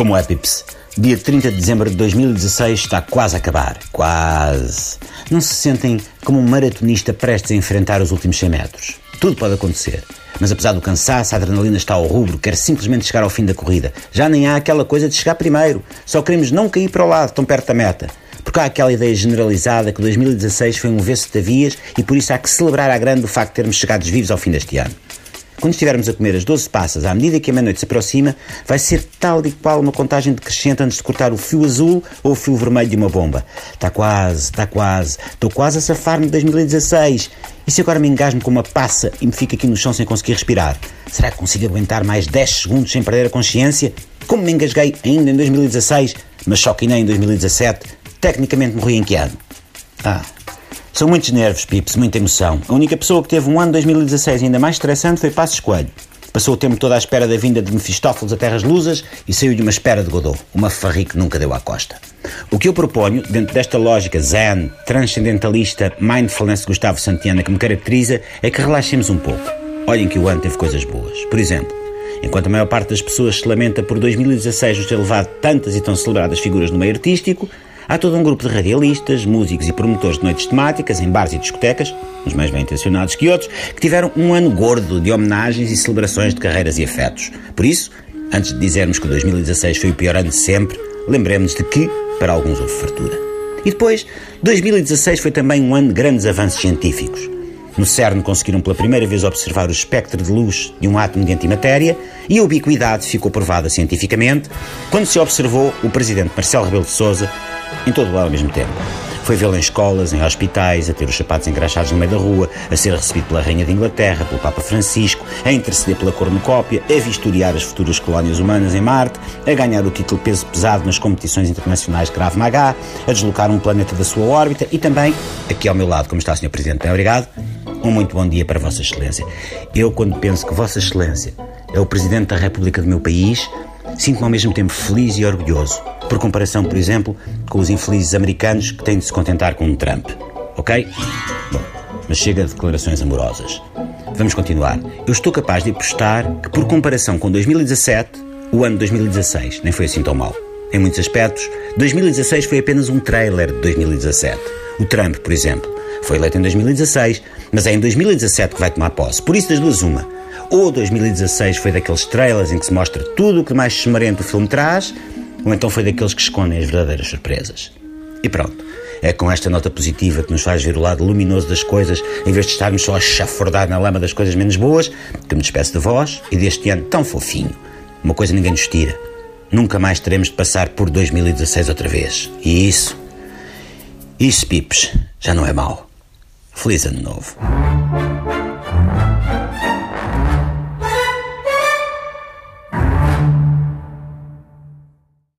Como é, Pips? Dia 30 de dezembro de 2016 está quase a acabar. Quase. Não se sentem como um maratonista prestes a enfrentar os últimos 100 metros. Tudo pode acontecer. Mas apesar do cansaço, a adrenalina está ao rubro, quer simplesmente chegar ao fim da corrida. Já nem há aquela coisa de chegar primeiro. Só queremos não cair para o lado, tão perto da meta. Porque há aquela ideia generalizada que 2016 foi um vesso de vias e por isso há que celebrar à grande o facto de termos chegado vivos ao fim deste ano. Quando estivermos a comer as 12 passas à medida que a meia-noite se aproxima, vai ser tal e qual uma contagem decrescente antes de cortar o fio azul ou o fio vermelho de uma bomba. Está quase, está quase. Estou quase a safar-me de 2016. E se agora me engasmo com uma passa e me fico aqui no chão sem conseguir respirar? Será que consigo aguentar mais 10 segundos sem perder a consciência? Como me engasguei ainda em 2016, mas só que nem em 2017, tecnicamente morri em que ano? Ah, são muitos nervos, Pips, muita emoção. A única pessoa que teve um ano 2016 ainda mais estressante foi Passos Coelho. Passou o tempo todo à espera da vinda de Mefistófeles a terras lusas e saiu de uma espera de Godot, uma farri que nunca deu à costa. O que eu proponho, dentro desta lógica zen, transcendentalista, mindfulness de Gustavo Santiana que me caracteriza, é que relaxemos um pouco. Olhem que o ano teve coisas boas. Por exemplo, enquanto a maior parte das pessoas se lamenta por 2016 nos ter levado tantas e tão celebradas figuras no meio artístico, Há todo um grupo de radialistas, músicos e promotores de noites temáticas em bares e discotecas, uns mais bem intencionados que outros, que tiveram um ano gordo de homenagens e celebrações de carreiras e afetos. Por isso, antes de dizermos que 2016 foi o pior ano de sempre, lembremos de que, para alguns, houve fartura. E depois, 2016 foi também um ano de grandes avanços científicos. No CERN conseguiram pela primeira vez observar o espectro de luz de um átomo de antimatéria e a ubiquidade ficou provada cientificamente quando se observou o presidente Marcelo Rebelo de Sousa em todo lado ao mesmo tempo. Foi vê-lo em escolas, em hospitais, a ter os sapatos engraxados no meio da rua, a ser recebido pela Rainha de Inglaterra, pelo Papa Francisco, a interceder pela cornucópia, a vistoriar as futuras colónias humanas em Marte, a ganhar o título peso pesado nas competições internacionais de Krav Maga, a deslocar um planeta da sua órbita e também, aqui ao meu lado, como está Sr. Presidente, bem obrigado, um muito bom dia para Vossa Excelência. Eu, quando penso que Vossa Excelência é o Presidente da República do meu país, sinto-me ao mesmo tempo feliz e orgulhoso por comparação, por exemplo, com os infelizes americanos que têm de se contentar com um Trump. Ok? Bom, mas chega de declarações amorosas. Vamos continuar. Eu estou capaz de apostar que, por comparação com 2017, o ano 2016 nem foi assim tão mal. Em muitos aspectos, 2016 foi apenas um trailer de 2017. O Trump, por exemplo, foi eleito em 2016, mas é em 2017 que vai tomar posse. Por isso, das duas, uma. Ou 2016 foi daqueles trailers em que se mostra tudo o que mais esmarento o filme traz, ou então foi daqueles que escondem as verdadeiras surpresas. E pronto. É com esta nota positiva que nos faz ver o lado luminoso das coisas, em vez de estarmos só a chafurdar na lama das coisas menos boas, que me despeço de vós e deste ano tão fofinho. Uma coisa ninguém nos tira. Nunca mais teremos de passar por 2016 outra vez. E isso, isso, Pips, já não é mau. Feliz Ano Novo.